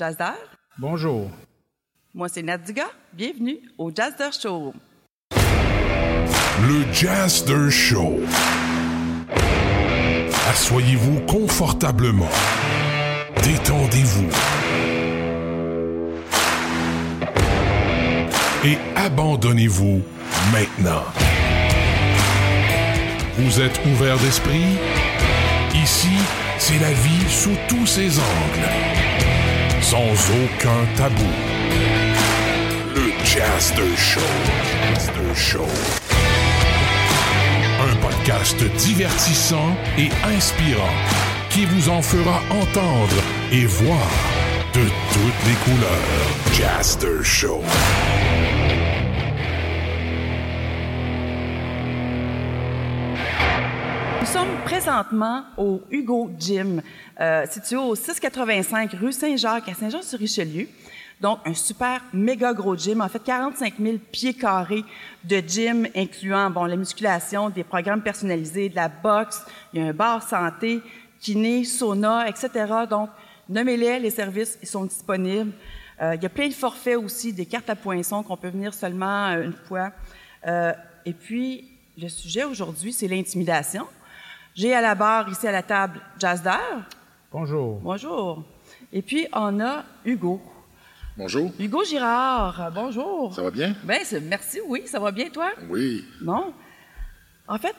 Jazzer. Bonjour. Moi, c'est Nadiga. Bienvenue au Jazzer Show. Le Jazzer Show. Assoyez-vous confortablement. Détendez-vous. Et abandonnez-vous maintenant. Vous êtes ouvert d'esprit? Ici, c'est la vie sous tous ses angles. Sans aucun tabou. Le Show. Jazzer Show. Un podcast divertissant et inspirant qui vous en fera entendre et voir de toutes les couleurs. Jazzer Show. Présentement au Hugo Gym, euh, situé au 685 rue Saint-Jacques à Saint-Jean-sur-Richelieu. Donc, un super méga gros gym. En fait, 45 000 pieds carrés de gym, incluant bon, la musculation, des programmes personnalisés, de la boxe, il y a un bar santé, kiné, sauna, etc. Donc, nommez-les, les services, ils sont disponibles. Euh, il y a plein de forfaits aussi, des cartes à poinçons qu'on peut venir seulement euh, une fois. Et puis, le sujet aujourd'hui, c'est l'intimidation. J'ai à la barre, ici à la table, Jazzer. Bonjour. Bonjour. Et puis, on a Hugo. Bonjour. Hugo Girard. Bonjour. Ça va bien? Ben, c'est- merci, oui. Ça va bien, toi? Oui. Non. En fait,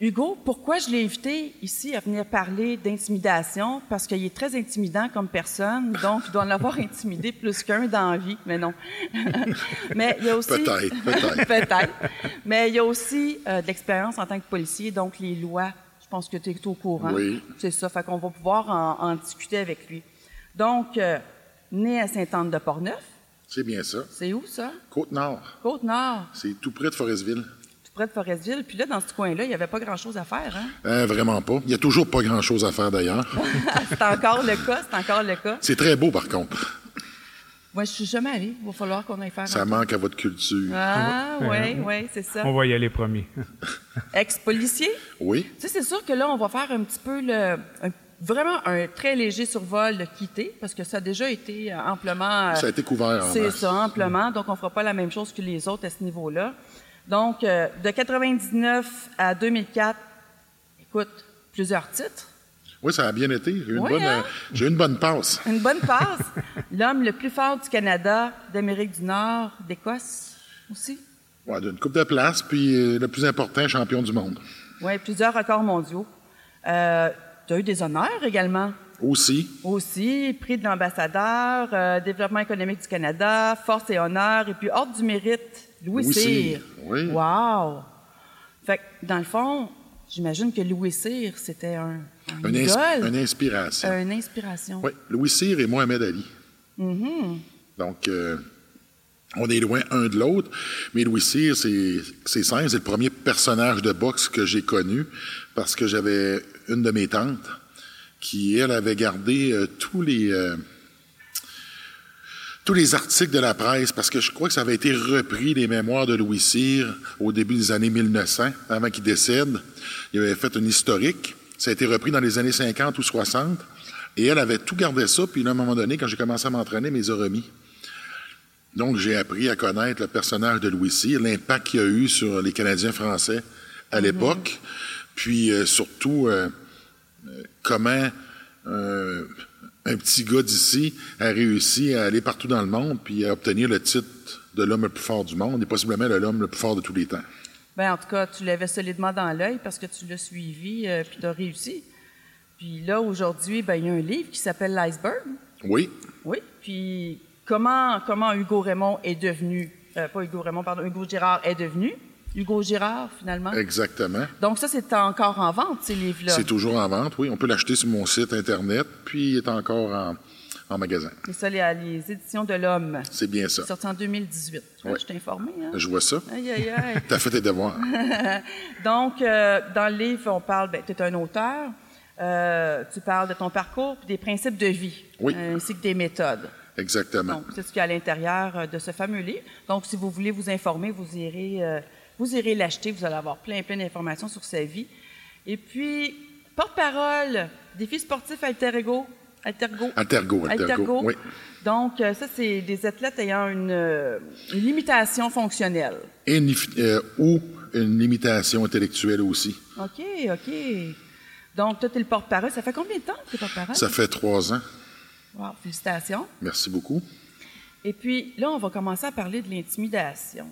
Hugo, pourquoi je l'ai invité ici à venir parler d'intimidation? Parce qu'il est très intimidant comme personne, donc il doit en avoir intimidé plus qu'un dans la vie, mais non. mais il y a aussi... Peut-être, peut-être. peut-être. Mais il y a aussi euh, de l'expérience en tant que policier, donc les lois, pense que tu es au courant. Oui. C'est ça, fait qu'on va pouvoir en, en discuter avec lui. Donc, euh, né à Sainte-Anne-de-Portneuf, C'est bien ça. c'est où ça? Côte-Nord. Côte-Nord, C'est tout près de Forestville. tout près de Forestville. Puis là, dans ce coin-là, il n'y avait pas grand-chose à faire, hein? Euh, vraiment pas. Il y a toujours pas grand-chose à faire d'ailleurs. c'est encore le cas, c'est encore le cas. C'est très beau par contre. Moi, je suis jamais allée. Il va falloir qu'on aille faire Ça un manque à votre culture. Ah, oui, oui, c'est ça. On va y aller premier. Ex-policier? Oui. Tu sais, c'est sûr que là, on va faire un petit peu le. un- vraiment un très léger survol de quitter, parce que ça a déjà été euh, amplement. euh, Ça a été couvert C'est ça, amplement. Donc, on fera pas la même chose que les autres à ce niveau-là. Donc, euh, de 99 à 2004, écoute, plusieurs titres. Oui, ça a bien été. J'ai eu une, Oui, bonne, hein? euh, j'ai eu une bonne passe. Une bonne passe. L'homme le plus fort du Canada, d'Amérique du Nord, d'Écosse aussi? Ouais, d'une coupe de place, puis euh, le plus important, champion du monde. Oui, plusieurs records mondiaux. Euh, tu as eu des honneurs également? Aussi. Aussi, prix de l'ambassadeur, euh, développement économique du Canada, force et honneur, et puis ordre du mérite, Louis, Louis Cyr. Cyr, oui. Wow! Fait que, dans le fond, j'imagine que Louis Cyr, c'était un, un Une, ins- idole, une inspiration. une inspiration. Oui, Louis Cyr et Mohamed Ali. Mm-hmm. Donc, euh, on est loin un de l'autre. Mais Louis Cyr, c'est c'est simple, c'est le premier personnage de boxe que j'ai connu parce que j'avais une de mes tantes qui, elle, avait gardé euh, tous les... euh, tous les articles de la presse, parce que je crois que ça avait été repris, les mémoires de Louis Cyr, au début des années 1900, avant qu'il décède. Il avait fait une historique. Ça a été repris dans les années 50 ou 60. Et elle avait tout gardé ça, puis là, à un moment donné, quand j'ai commencé à m'entraîner, mes a remis. Donc, j'ai appris à connaître le personnage de Louis Cyr, l'impact qu'il a eu sur les Canadiens français à l'époque, puis euh, surtout euh, euh, comment euh, un petit gars d'ici a réussi à aller partout dans le monde puis à obtenir le titre de l'homme le plus fort du monde et possiblement de l'homme le plus fort de tous les temps. Ben, en tout cas, tu l'avais solidement dans l'œil parce que tu l'as suivi euh, puis tu as réussi. Puis là, aujourd'hui, ben, il y a un livre qui s'appelle L'iceberg. Oui, Oui. Puis comment, comment Hugo Raymond est devenu, euh, pas Hugo Raymond, pardon, Hugo Girard est devenu Hugo Girard, finalement? exactement. Donc ça, c'est encore en vente, ces livres-là. C'est toujours en vente, oui. On peut l'acheter sur mon site Internet, puis il est encore en, en magasin. C'est ça, les, les éditions de l'Homme. C'est bien ça. Sorti en 2018. Ouais. Je t'ai informé, hein? Je vois ça. Aïe, aïe, aïe. T'as fait tes devoirs. Donc, euh, dans le livre, on parle, ben, tu es un auteur, euh, tu parles de ton parcours puis des principes de vie, Oui. ainsi que des méthodes. Exactement. Donc, c'est ce qu'il y a à l'intérieur euh, de ce fameux livre. Donc, si vous voulez vous informer, vous irez, euh, vous irez l'acheter. Vous allez avoir plein, plein d'informations sur sa vie. Et puis, porte-parole, défi sportif alter ego. Altergo. Altergo, Altergo, oui. Donc, euh, ça, c'est des athlètes ayant une, euh, une limitation fonctionnelle. Et une, euh, ou une limitation intellectuelle aussi. OK, OK. Donc, toi, tu es le porte-parole. Ça fait combien de temps que tu es porte-parole? Ça fait trois ans. Wow, félicitations. Merci beaucoup. Et puis, là, on va commencer à parler de l'intimidation.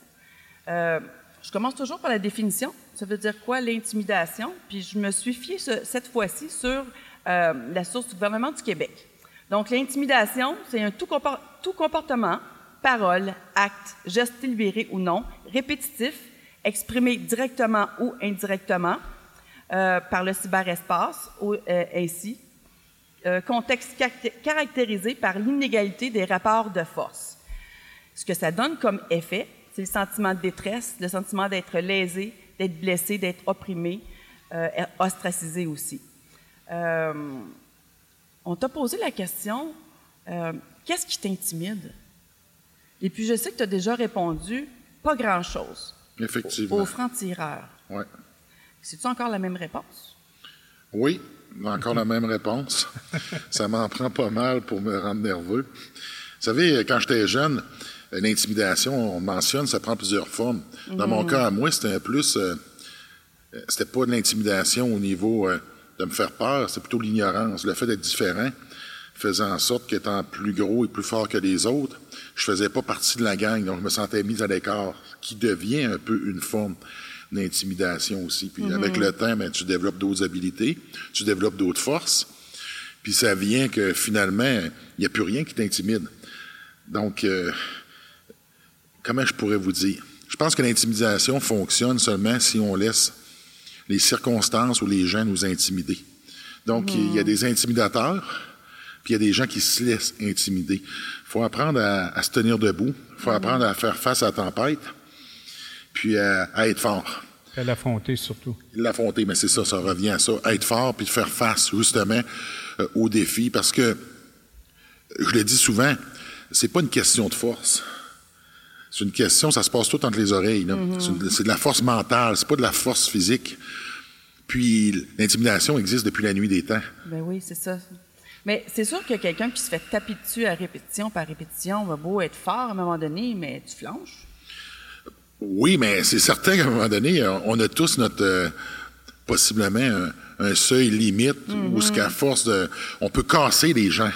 Euh, je commence toujours par la définition. Ça veut dire quoi, l'intimidation? Puis, je me suis fiée ce- cette fois-ci sur euh, la source du gouvernement du Québec. Donc, l'intimidation, c'est un tout, compor- tout comportement, parole, acte, geste délibéré ou non, répétitif, exprimé directement ou indirectement euh, par le cyberespace, ou, euh, ainsi, contexte caracté- caractérisé par l'inégalité des rapports de force. Ce que ça donne comme effet, c'est le sentiment de détresse, le sentiment d'être lésé, d'être blessé, d'être opprimé, ostracisé aussi. Euh, on t'a posé la question, euh, qu'est-ce qui t'intimide? Et puis je sais que tu as déjà répondu, pas grand-chose, Effectivement. au franc-tireur. Ouais. C'est-tu encore la même réponse? Oui, encore la même réponse. ça m'en prend pas mal pour me rendre nerveux. Vous savez, quand j'étais jeune, l'intimidation, on mentionne, ça prend plusieurs formes. Dans mon cas, à moi, c'était un plus. euh, euh, c'était pas de l'intimidation au niveau euh, de me faire peur, c'était plutôt l'ignorance. Le fait d'être différent faisait en sorte qu'étant plus gros et plus fort que les autres, je faisais pas partie de la gang, donc je me sentais mis à l'écart, qui devient un peu une forme d'intimidation aussi. Puis avec le temps, ben, tu développes d'autres habilités, tu développes d'autres forces, puis ça vient que finalement, il n'y a plus rien qui t'intimide. Donc, euh, comment je pourrais vous dire? Je pense que l'intimidation fonctionne seulement si on laisse les circonstances ou les gens nous intimider. Donc, il y a des intimidateurs, puis il y a des gens qui se laissent intimider. Il faut apprendre à, à se tenir debout, il faut apprendre à faire face à la tempête, puis à, à être fort. À l'affronter surtout. L'affronter, mais c'est ça, ça revient à ça. Être fort, puis de faire face justement euh, aux défis, parce que, je le dis souvent, c'est pas une question de force. C'est une question, ça se passe tout entre les oreilles. là. C'est de la force mentale, c'est pas de la force physique. Puis l'intimidation existe depuis la nuit des temps. Ben oui, c'est ça. Mais c'est sûr que quelqu'un qui se fait taper dessus à répétition par répétition va beau être fort à un moment donné, mais tu flanches. Oui, mais c'est certain qu'à un moment donné, on a tous notre euh, possiblement un, un seuil limite où ce qu'à force de, on peut casser les gens.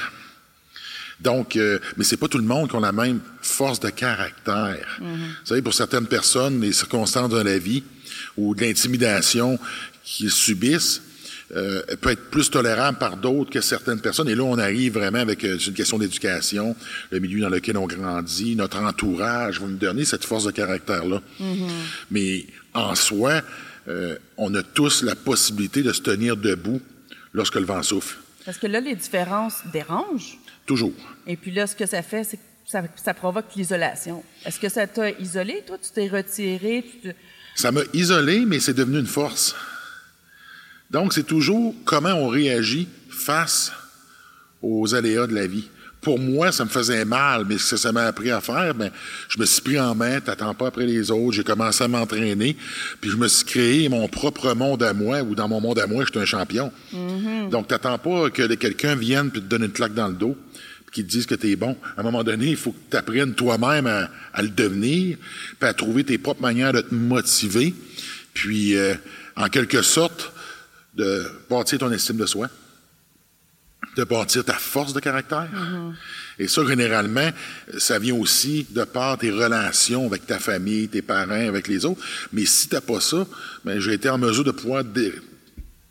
Donc, euh, mais c'est pas tout le monde qui a la même force de caractère. Vous savez, pour certaines personnes, les circonstances de la vie ou de l'intimidation qu'ils subissent euh, peut être plus tolérable par d'autres que certaines personnes. Et là, on arrive vraiment avec euh, une question d'éducation, le milieu dans lequel on grandit, notre entourage va nous donner cette force de caractère-là. Mais en soi, euh, on a tous la possibilité de se tenir debout lorsque le vent souffle. Parce que là, les différences dérangent. Toujours. Et puis là, ce que ça fait, c'est que ça, ça provoque l'isolation. Est-ce que ça t'a isolé, toi? Tu t'es retiré? Tu te- Ça m'a isolé, mais c'est devenu une force. Donc, c'est toujours comment on réagit face aux aléas de la vie. Pour moi, ça me faisait mal, mais ce que ça m'a appris à faire, ben, je me suis pris en main, t'attends pas après les autres, j'ai commencé à m'entraîner, puis je me suis créé mon propre monde à moi, ou dans mon monde à moi, je suis un champion. Donc, t'attends pas que quelqu'un vienne puis te donne une claque dans le dos, puis qu'il te dise que t'es bon. À un moment donné, il faut que tu apprennes toi-même à, à le devenir, puis à trouver tes propres manières de te motiver, puis, euh, en quelque sorte, de bâtir ton estime de soi de bâtir ta force de caractère. Et ça, généralement, ça vient aussi de par tes relations avec ta famille, tes parents, avec les autres. Mais si t'as pas ça, ben, j'ai été en mesure de pouvoir dé-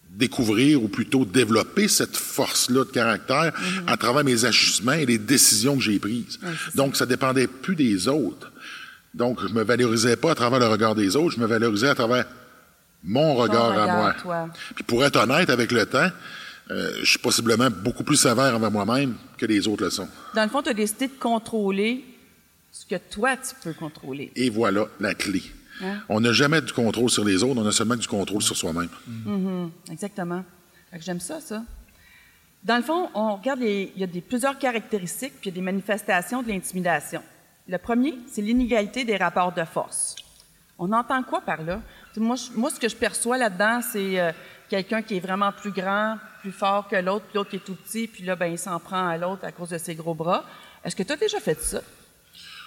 découvrir ou plutôt développer cette force-là de caractère à travers mes ajustements et les décisions que j'ai prises. Donc, ça dépendait plus des autres. Donc, je me valorisais pas à travers le regard des autres, je me valorisais à travers mon regard, à moi. toi. Puis pour être honnête avec le temps, euh, je suis possiblement beaucoup plus sévère envers moi-même que les autres le sont. Dans le fond, tu as décidé de contrôler ce que toi, tu peux contrôler. Et voilà la clé. Hein? On n'a jamais du contrôle sur les autres, on a seulement du contrôle sur soi-même. Exactement. Fait que J'aime ça, ça. Dans le fond, on regarde les, il y a des, plusieurs caractéristiques puis il y a des manifestations de l'intimidation. Le premier, c'est l'inégalité des rapports de force. On entend quoi par là? Je- moi ce que je perçois là-dedans, c'est euh, quelqu'un qui est vraiment plus grand, plus fort que l'autre, puis l'autre qui est tout petit, puis là, ben, il s'en prend à l'autre à cause de ses gros bras. Est-ce que tu as déjà fait ça?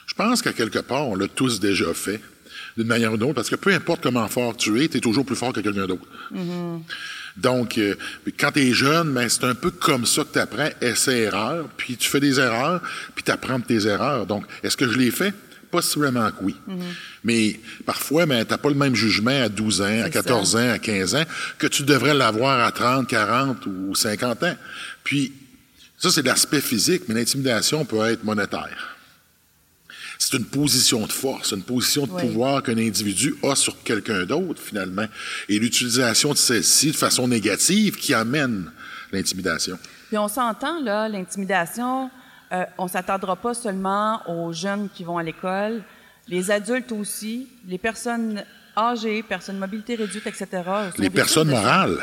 Je pense qu'à quelque part, on l'a tous déjà fait, d'une manière ou d'une autre, parce que peu importe comment fort tu es, tu es toujours plus fort que quelqu'un d'autre. Donc, euh, quand tu es jeune, ben, c'est un peu comme ça que tu apprends, essai-erreur, puis tu fais des erreurs, puis tu apprends de tes erreurs. Donc, est-ce que je l'ai fait? Possiblement que oui. Mais parfois, ben, tu n'as pas le même jugement à 12 ans, à 14 ans, à 15 ans, que tu devrais l'avoir à 30, 40 ou 50 ans. Puis, ça, c'est l'aspect physique, mais l'intimidation peut être monétaire. C'est une position de force, une position de Oui. pouvoir qu'un individu a sur quelqu'un d'autre, finalement. Et l'utilisation de celle-ci de façon négative qui amène l'intimidation. Puis on s'entend, là, l'intimidation, euh, on s'attardera pas seulement aux jeunes qui vont à l'école, les adultes aussi, les personnes âgées, personnes mobilité réduite, etc. Les personnes de morales.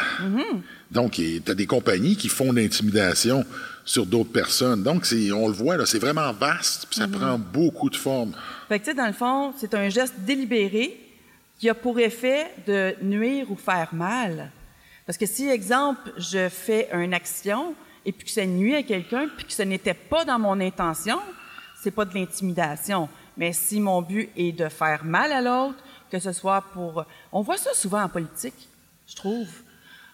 Donc, tu as des compagnies qui font de l'intimidation sur d'autres personnes. Donc, on le voit, là, c'est vraiment vaste, puis ça prend beaucoup de formes. Fait que, tu sais, dans le fond, c'est un geste délibéré qui a pour effet de nuire ou faire mal. Parce que si, exemple, je fais une action et puis que ça nuit à quelqu'un puis que ce n'était pas dans mon intention, c'est pas de l'intimidation. Mais si mon but est de faire mal à l'autre, que ce soit pour... On voit ça souvent en politique, je trouve.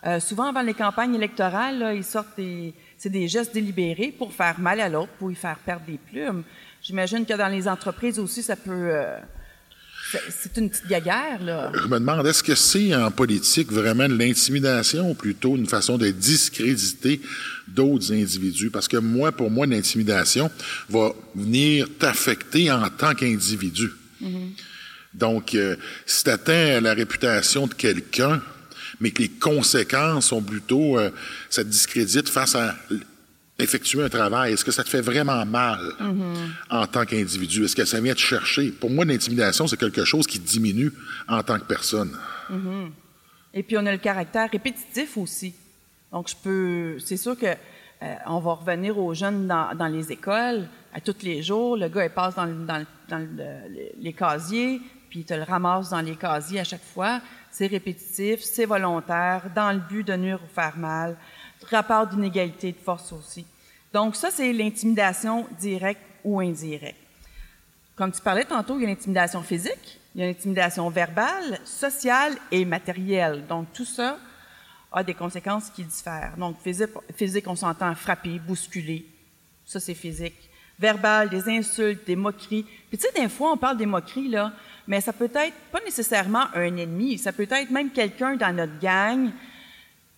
Euh, souvent, avant les campagnes électorales, ils sortent des... C'est des gestes délibérés pour faire mal à l'autre, pour y faire perdre des plumes. J'imagine que dans les entreprises aussi, ça peut... euh, c'est- une petite gaguerre, là. Je me demande, est-ce que c'est en politique vraiment de l'intimidation ou plutôt une façon de discréditer d'autres individus? Parce que moi, pour moi, l'intimidation va venir t'affecter en tant qu'individu. Donc, euh, si tu atteins la réputation de quelqu'un, mais que les conséquences sont plutôt, euh, ça te discrédite face à effectuer un travail, est-ce que ça te fait vraiment mal en tant qu'individu? Est-ce que ça vient te chercher? Pour moi, l'intimidation, c'est quelque chose qui diminue en tant que personne. Et puis on a le caractère répétitif aussi. Donc je peux, c'est sûr que euh, on va revenir aux jeunes dans, dans les écoles à tous les jours. Le gars il passe dans, le- dans, le- dans le- les- les casiers, puis il te le ramasse dans les casiers à chaque fois. C'est répétitif, c'est volontaire, dans le but de nuire ou faire mal. Rapport d'inégalité de force aussi. Donc ça c'est l'intimidation directe ou indirecte. Comme tu parlais tantôt, il y a l'intimidation physique, il y a l'intimidation verbale, sociale et matérielle. Donc, tout ça a des conséquences qui diffèrent. Donc, physique, on s'entend frapper, bousculer. Ça, c'est physique. Verbal, des insultes, des moqueries. Puis, tu sais, des fois, on parle des moqueries, là, mais ça peut être pas nécessairement un ennemi. Ça peut être même quelqu'un dans notre gang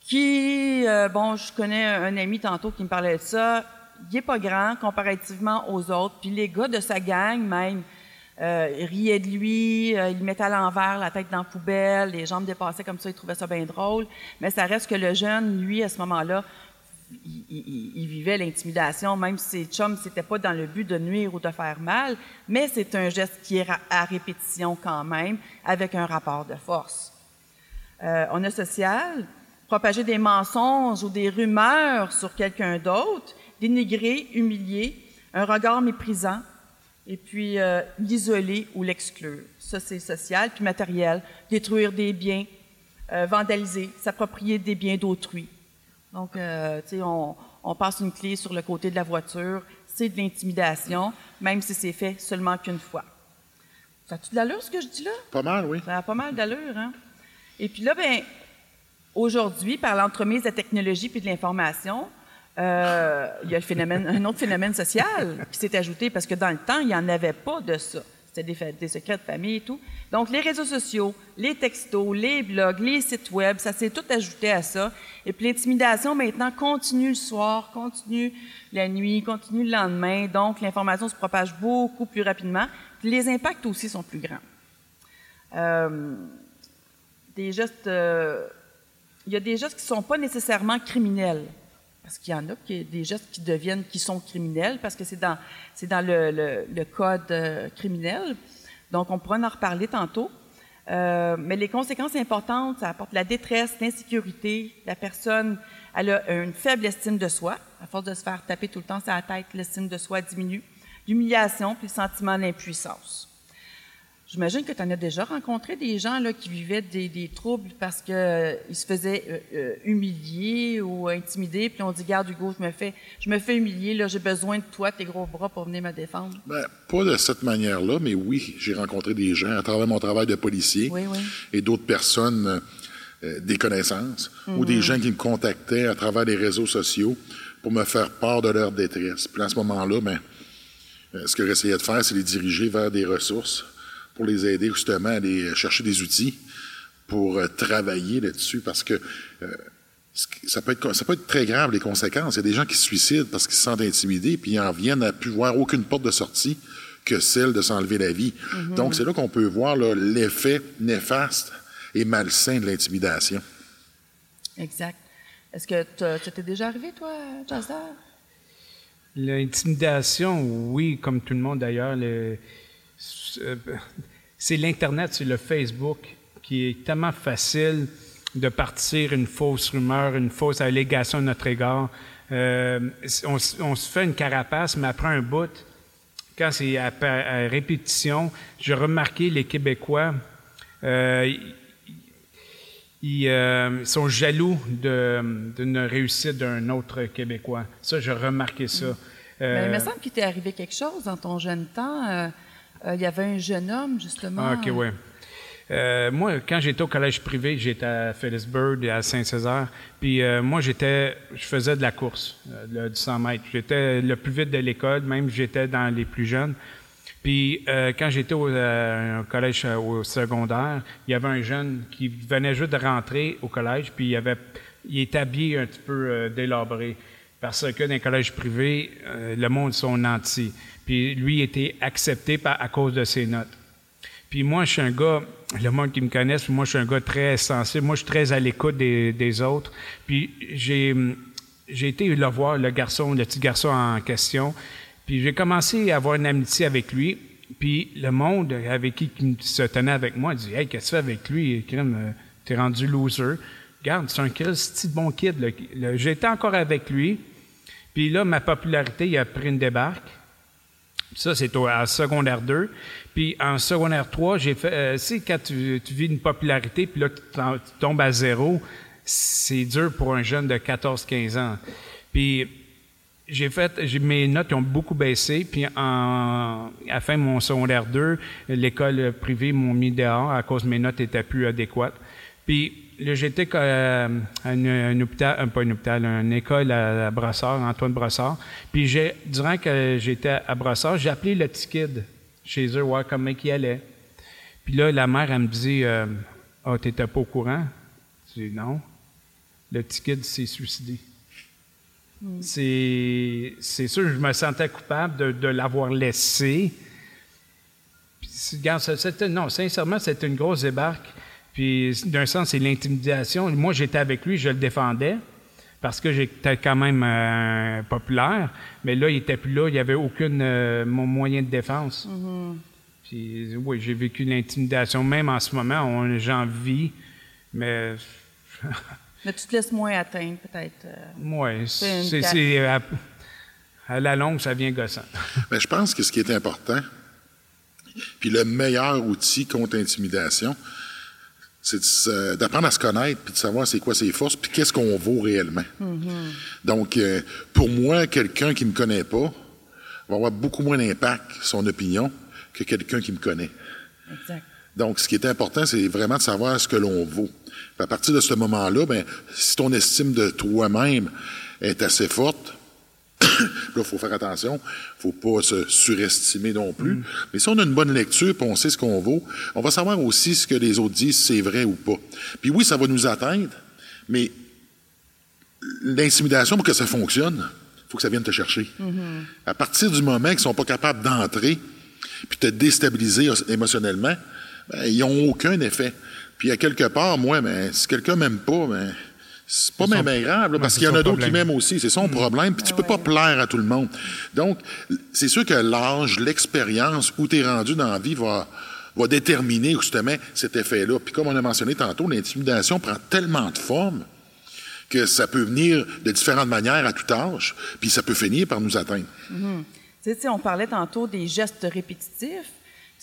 qui, euh, bon, je connais un ami tantôt qui me parlait de ça, il est pas grand comparativement aux autres, puis les gars de sa gang même euh, riaient de lui, euh, mettaient à l'envers, la tête dans la poubelle, les jambes dépassaient comme ça, ils trouvaient ça bien drôle, mais ça reste que le jeune, lui, à ce moment-là, il, il- il vivait l'intimidation, même si ses chums, c'était pas dans le but de nuire ou de faire mal, mais c'est un geste qui est à répétition quand même, avec un rapport de force. Euh, on a social, propager des mensonges ou des rumeurs sur quelqu'un d'autre, dénigrer, humilier, un regard méprisant, et puis euh, l'isoler ou l'exclure. Ça, c'est social. Puis matériel, détruire des biens, euh, vandaliser, s'approprier des biens d'autrui. Donc, euh, tu sais, on, on passe une clé sur le côté de la voiture, c'est de l'intimidation, même si c'est fait seulement qu'une fois. Ça a-tu de l'allure, ce que je dis là? Pas mal, oui. Ça a pas mal d'allure, hein? Et puis là, ben, aujourd'hui, par l'entremise de la technologie puis de l'information, euh, il y a un autre phénomène social qui s'est ajouté parce que dans le temps, il n'y en avait pas de ça. C'était des secrets de famille et tout. Donc, les réseaux sociaux, les textos, les blogs, les sites web, ça s'est tout ajouté à ça. Et puis, l'intimidation, maintenant, continue le soir, continue la nuit, continue le lendemain. Donc, l'information se propage beaucoup plus rapidement. Puis les impacts aussi sont plus grands. Euh, des gestes, euh, il y a des gestes qui sont pas nécessairement criminels. Parce qu'il y en a qui, des gestes qui deviennent, qui sont criminels, parce que c'est dans, c'est dans le, le- le code euh, criminel. Donc, on pourra en reparler tantôt. Euh, mais les conséquences importantes, ça apporte la détresse, l'insécurité. La personne, elle a une faible estime de soi. À force de se faire taper tout le temps sur la tête, l'estime de soi diminue. L'humiliation, puis le sentiment d'impuissance. J'imagine que tu en as déjà rencontré des gens là, qui vivaient des, des troubles parce qu'ils euh, se faisaient euh, euh, humilier ou intimider, puis on dit Garde, Hugo, je me fais, je me fais humilier, là, j'ai besoin de toi, tes gros bras, pour venir me défendre. Ben, pas de cette manière-là, mais oui, j'ai rencontré des gens à travers mon travail de policier Oui, oui. et d'autres personnes, euh, des connaissances, ou des gens qui me contactaient à travers les réseaux sociaux pour me faire part de leur détresse. Puis à ce moment-là, ben, euh, ce que j'essayais de faire, c'est les diriger vers des ressources pour les aider justement à aller chercher des outils pour euh, travailler là-dessus parce que euh, ça peut, être, ça peut être très grave les conséquences. Il y a des gens qui se suicident parce qu'ils se sentent intimidés puis ils en viennent à plus voir aucune porte de sortie que celle de s'enlever la vie. Donc c'est là qu'on peut voir l'effet néfaste et malsain de l'intimidation. Exact. Est-ce que ça t'est déjà arrivé, toi, Jazzer? L'intimidation, oui, comme tout le monde d'ailleurs. le- euh, C'est l'Internet, c'est le Facebook qui est tellement facile de partir une fausse rumeur, une fausse allégation à notre égard. Euh, on, se fait une carapace, mais après un bout, quand c'est à, répétition, j'ai remarqué les Québécois, euh, ils- ils euh, sont jaloux d'une réussite d'un autre Québécois. Ça, j'ai remarqué ça. Ben, Euh, il me semble qu'il t'est arrivé quelque chose dans ton jeune temps. Euh, il y avait un jeune homme, justement. Ah, OK, oui. Euh, moi, quand j'étais au collège privé, j'étais à Phillipsburg et à Saint-Césaire. Puis euh, moi, j'étais, je faisais de la course, euh, du 100 mètres. J'étais le plus vite de l'école, même j'étais dans les plus jeunes. Puis euh, quand j'étais au, au collège au secondaire, il y avait un jeune qui venait juste de rentrer au collège, puis il avait, il était habillé un petit peu délabré. Parce que dans les collèges privés, euh, le monde sont nantis. Puis lui était accepté par, à cause de ses notes. Puis moi, je suis un gars, le monde qui me connaisse, moi, je suis un gars très sensible. Moi, je suis très à l'écoute des, des autres. Puis j'ai, j'ai été le voir, le garçon, le petit garçon en question. Puis j'ai commencé à avoir une amitié avec lui. Puis le monde avec qui, qui se tenait avec moi dit Hey, qu'est-ce que tu fais avec lui? Euh, T'es rendu loser. Regarde, c'est un de bon kid. J'étais encore avec lui. Puis là, ma popularité, il a pris une débarque. Ça, c'est en secondaire 2. Puis en secondaire 3, j'ai fait. Euh, quand tu, tu vis une popularité, puis là, tu, tombes à zéro, c'est dur pour un jeune de 14-15 ans. Puis j'ai fait. Mes notes ont beaucoup baissé. Puis en, à la fin de mon secondaire 2, l'école privée m'ont mis dehors à cause de mes notes n'étaient plus adéquates. Puis j'étais euh, à un, un hôpital, euh, pas un hôpital, une école à, à Brossard, Antoine Brossard. Puis j'ai, durant que j'étais à Brossard, j'ai appelé le petit kid chez eux, voir comment il allait. Puis là, la mère, elle me dit euh, Ah, t'étais pas au courant? Je dis non. Le petit kid s'est suicidé. C'est, c'est sûr, je me sentais coupable de, de l'avoir laissé. Puis, regarde, non, sincèrement, c'était une grosse débarque. Puis, d'un sens, c'est l'intimidation. Moi, j'étais avec lui, je le défendais parce que j'étais quand même euh, populaire. Mais là, il était plus là, il n'y avait aucun moyen de défense. Puis, oui, j'ai vécu l'intimidation. Même en ce moment, on, j'en vis. Mais, Mais tu te laisses moins atteindre, peut-être. euh. C'est carte. c'est- à, à la longue, ça vient gossant. Mais je pense que ce qui est important, puis le meilleur outil contre l'intimidation, c'est d'apprendre à se connaître, puis de savoir c'est quoi ses forces, puis qu'est-ce qu'on vaut réellement. Donc, euh, pour moi, quelqu'un qui ne me connaît pas va avoir beaucoup moins d'impact, son opinion, que quelqu'un qui me connaît. Exact. Donc, ce qui est important, c'est vraiment de savoir ce que l'on vaut. Puis à partir de ce moment-là, ben, si ton estime de toi-même est assez forte, là, il faut faire attention. Il faut pas se surestimer non plus. Mais si on a une bonne lecture puis on sait ce qu'on vaut, on va savoir aussi ce que les autres disent, si c'est vrai ou pas. Puis oui, ça va nous atteindre, mais l'intimidation, pour que ça fonctionne, il faut que ça vienne te chercher. À partir du moment qu'ils ne sont pas capables d'entrer puis te déstabiliser émotionnellement, ben, ils n'ont aucun effet. Puis à quelque part, moi, ben, si quelqu'un m'aime pas, ben, c'est pas même grave, là, parce qu'il y en a d'autres qui m'aiment aussi. C'est son problème. Puis tu peux pas plaire à tout le monde. Donc, c'est sûr que l'âge, l'expérience, où tu es rendu dans la vie va, va déterminer justement cet effet-là. Puis comme on a mentionné tantôt, l'intimidation prend tellement de formes que ça peut venir de différentes manières à tout âge, puis ça peut finir par nous atteindre. Sais, tu sais, on parlait tantôt des gestes répétitifs.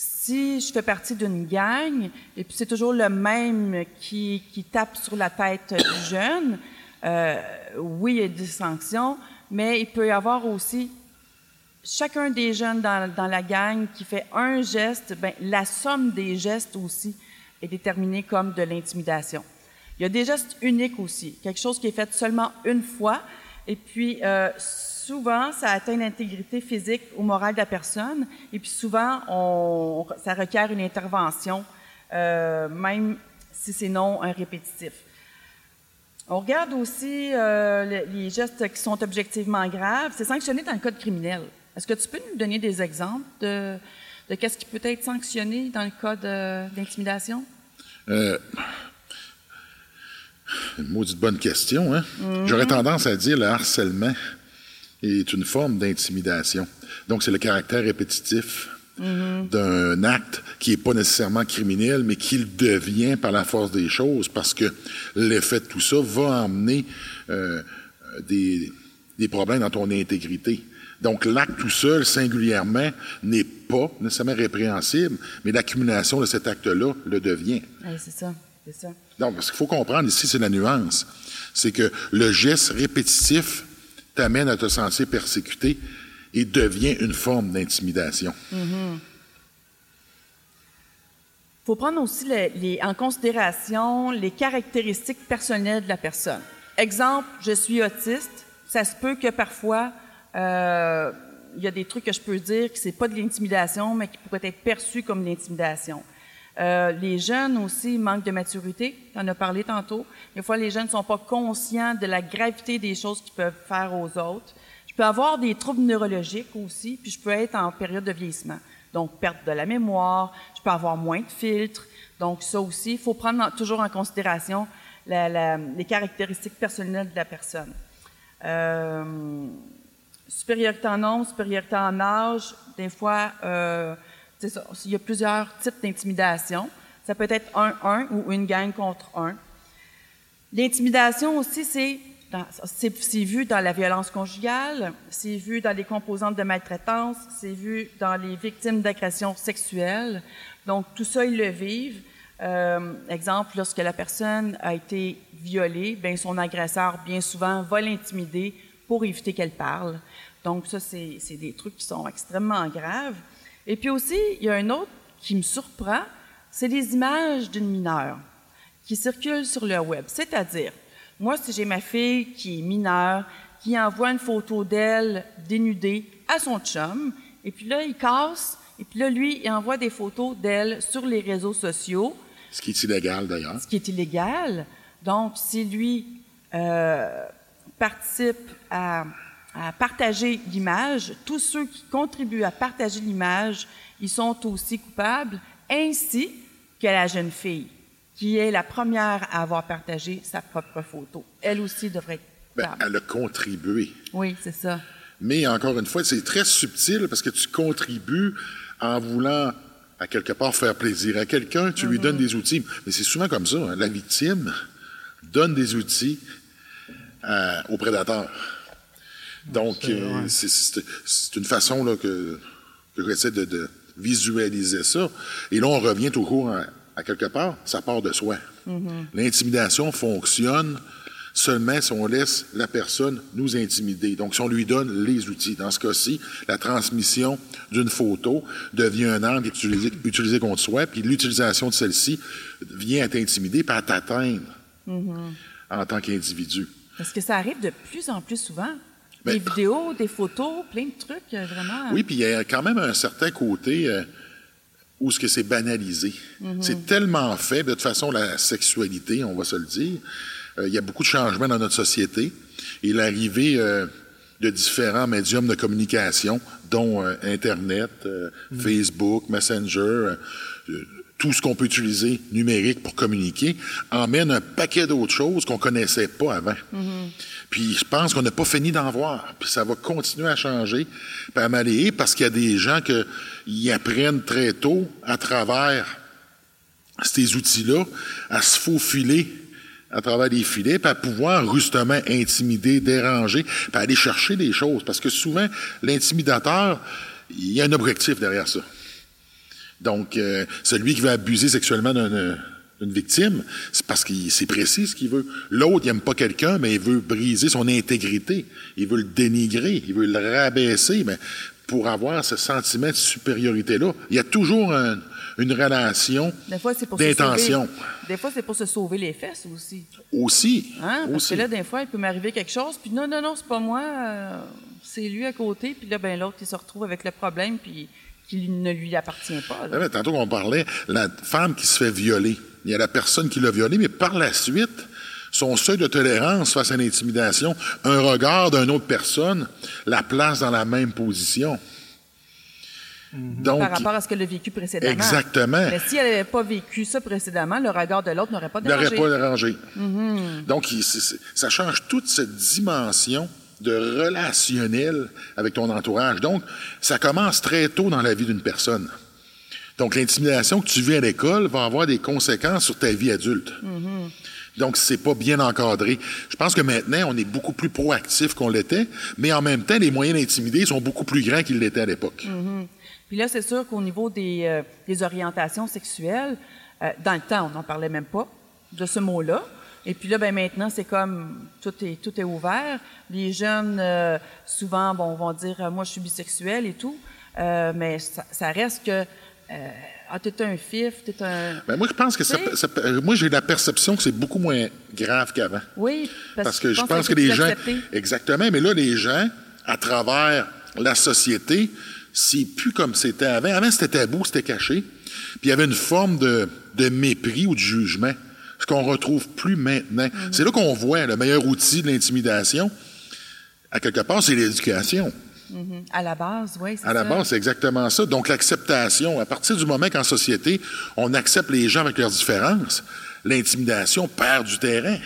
Si je fais partie d'une gang, et puis c'est toujours le même qui, tape sur la tête du jeune, euh, oui, il y a des sanctions, mais il peut y avoir aussi chacun des jeunes dans, dans la gang qui fait un geste, ben, la somme des gestes aussi est déterminée comme de l'intimidation. Il y a des gestes uniques aussi, quelque chose qui est fait seulement une fois, et puis euh, souvent ça atteint l'intégrité physique ou morale de la personne, et puis souvent on, ça requiert une intervention, euh, même si c'est non un répétitif. On regarde aussi euh, les, gestes qui sont objectivement graves. C'est sanctionné dans le code criminel. Est-ce que tu peux nous donner des exemples de, de qu'est-ce qui peut être sanctionné dans le cas de- d'intimidation? Euh, une maudite bonne question, hein? J'aurais tendance à dire le harcèlement est une forme d'intimidation. Donc, c'est le caractère répétitif d'un acte qui n'est pas nécessairement criminel, mais qui le devient par la force des choses, parce que l'effet de tout ça va emmener euh, des, des problèmes dans ton intégrité. Donc, l'acte tout seul, singulièrement, n'est pas nécessairement répréhensible, mais l'accumulation de cet acte-là le devient. Oui, c'est ça, c'est ça. Donc, ce qu'il faut comprendre ici, c'est la nuance. C'est que le geste répétitif t'amène à te sentir persécuté et devient une forme d'intimidation. Il faut prendre aussi en considération les caractéristiques personnelles de la personne. Exemple, je suis autiste. Ça se peut que parfois, euh, il y a des trucs que je peux dire que c'est pas de l'intimidation, mais qui pourraient être perçus comme de l'intimidation. Euh, les jeunes aussi manquent de maturité. Tu en as parlé tantôt. Des fois, les jeunes ne sont pas conscients de la gravité des choses qu'ils peuvent faire aux autres. Je peux avoir des troubles neurologiques aussi, puis je peux être en période de vieillissement. Donc, perte de la mémoire, je peux avoir moins de filtres. Donc, ça aussi, il faut prendre en- toujours en considération les caractéristiques personnelles de la personne. Euh, supériorité en nombre, supériorité en âge, des fois, euh, il y a plusieurs types d'intimidation. Ça peut être un-un ou une gang contre un. L'intimidation aussi, c'est c'est vu dans la violence conjugale, c'est vu dans les composantes de maltraitance, c'est vu dans les victimes d'agressions sexuelles. Donc, tout ça, ils le vivent. Euh, exemple, lorsque la personne a été violée, ben son agresseur, bien souvent, va l'intimider pour éviter qu'elle parle. Donc, ça, c'est des trucs qui sont extrêmement graves. Et puis aussi, il y a un autre qui me surprend, c'est les images d'une mineure qui circulent sur le web. C'est-à-dire, moi, si j'ai ma fille qui est mineure, qui envoie une photo d'elle dénudée à son chum, et puis là, il casse, et puis là, lui, il envoie des photos d'elle sur les réseaux sociaux, Ce qui est illégal, d'ailleurs. ce qui est illégal. Donc, si lui euh, participe à, à partager l'image, tous ceux qui contribuent à partager l'image, ils sont aussi coupables, ainsi que la jeune fille, qui est la première à avoir partagé sa propre photo. Elle aussi devrait être Ben, elle a contribué. Oui, c'est ça. Mais encore une fois, c'est très subtil parce que tu contribues en voulant à quelque part faire plaisir à quelqu'un, tu lui donnes des outils. Mais c'est souvent comme ça. hein. La victime donne des outils euh, au prédateur. Donc, euh, c'est- une façon là, que, que j'essaie de, de visualiser ça. Et là, on revient toujours à, à quelque part, ça part de soi. L'intimidation fonctionne seulement si on laisse la personne nous intimider. Donc, si on lui donne les outils. Dans ce cas-ci, la transmission d'une photo devient un utilisée, utilisée contre soi, puis l'utilisation de celle-ci vient à t'intimider, puis à t'atteindre en tant qu'individu. Parce que ça arrive de plus en plus souvent? Ben- des vidéos, des photos, plein de trucs, euh, vraiment. Oui, puis il y a quand même un certain côté euh, où ce que c'est banalisé. C'est tellement fait, de toute façon, la sexualité, on va se le dire, euh, il y a beaucoup de changements dans notre société. Et l'arrivée euh, de différents médiums de communication, dont euh, Internet, euh, Facebook, Messenger, euh, tout ce qu'on peut utiliser numérique pour communiquer, emmène un paquet d'autres choses qu'on connaissait pas avant. Puis je pense qu'on n'a pas fini d'en voir. Puis ça va continuer à changer, puis à m'aller, parce qu'il y a des gens qui apprennent très tôt, à travers ces outils-là, à se faufiler à travers des filets, puis à pouvoir justement intimider, déranger, puis aller chercher des choses. Parce que souvent, l'intimidateur, il y a un objectif derrière ça. Donc, euh, celui qui va abuser sexuellement d'une d'une victime, c'est parce qu'il c'est précis ce qu'il veut. L'autre, il aime pas quelqu'un, mais il veut briser son intégrité. Il veut le dénigrer, il veut le rabaisser, mais pour avoir ce sentiment de supériorité-là, il y a toujours un- une relation d'intention. Des fois, c'est pour se sauver les fesses aussi. Aussi. Hein? Parce aussi. que là, des fois, il peut m'arriver quelque chose, puis non, non, non, c'est pas moi, euh, c'est lui à côté, puis là, ben l'autre, il se retrouve avec le problème, puis qui ne lui appartient pas. là. Ah Tantôt qu'on parlait, la femme qui se fait violer. Il y a la personne qui l'a violée, mais par la suite, son seuil de tolérance face à l'intimidation, un regard d'une autre personne, la place dans la même position. Donc, par rapport à ce qu'elle a vécu précédemment. Exactement. Mais si elle n'avait pas vécu ça précédemment, le regard de l'autre n'aurait pas il n'aurait dérangé. pas dérangé. Donc, il- c'est- c'est- ça change toute cette dimension de relationnel avec ton entourage. Donc, ça commence très tôt dans la vie d'une personne. Donc, l'intimidation que tu vis à l'école va avoir des conséquences sur ta vie adulte. Donc, c'est pas bien encadré. Je pense que maintenant, on est beaucoup plus proactif qu'on l'était, mais en même temps, les moyens d'intimider sont beaucoup plus grands qu'ils l'étaient à l'époque. Puis là, c'est sûr qu'au niveau des, euh, des orientations sexuelles, euh, dans le temps, on n'en parlait même pas de ce mot-là. Et puis là, ben maintenant, c'est comme tout est tout est ouvert. Les jeunes, euh, souvent, bon, vont dire euh, moi, je suis bisexuel et tout, Euh, mais ça, ça reste que euh, ah, t'es un fif, t'es un Ben, moi, je pense que ça, ça- moi, j'ai la perception que c'est beaucoup moins grave qu'avant. oui, Parce que je pense que les gens. accepté. Exactement, mais là, les gens, à travers la société, c'est plus comme c'était avant. Avant, c'était tabou, c'était caché. Puis il y avait une forme de, de mépris ou de jugement, ce qu'on retrouve plus maintenant. Mm-hmm. C'est là qu'on voit le meilleur outil de l'intimidation. À quelque part, c'est l'éducation. Mhm. À la base, oui, c'est À la base, c'est exactement ça. Donc, l'acceptation, à partir du moment qu'en société, on accepte les gens avec leurs différences, l'intimidation perd du terrain.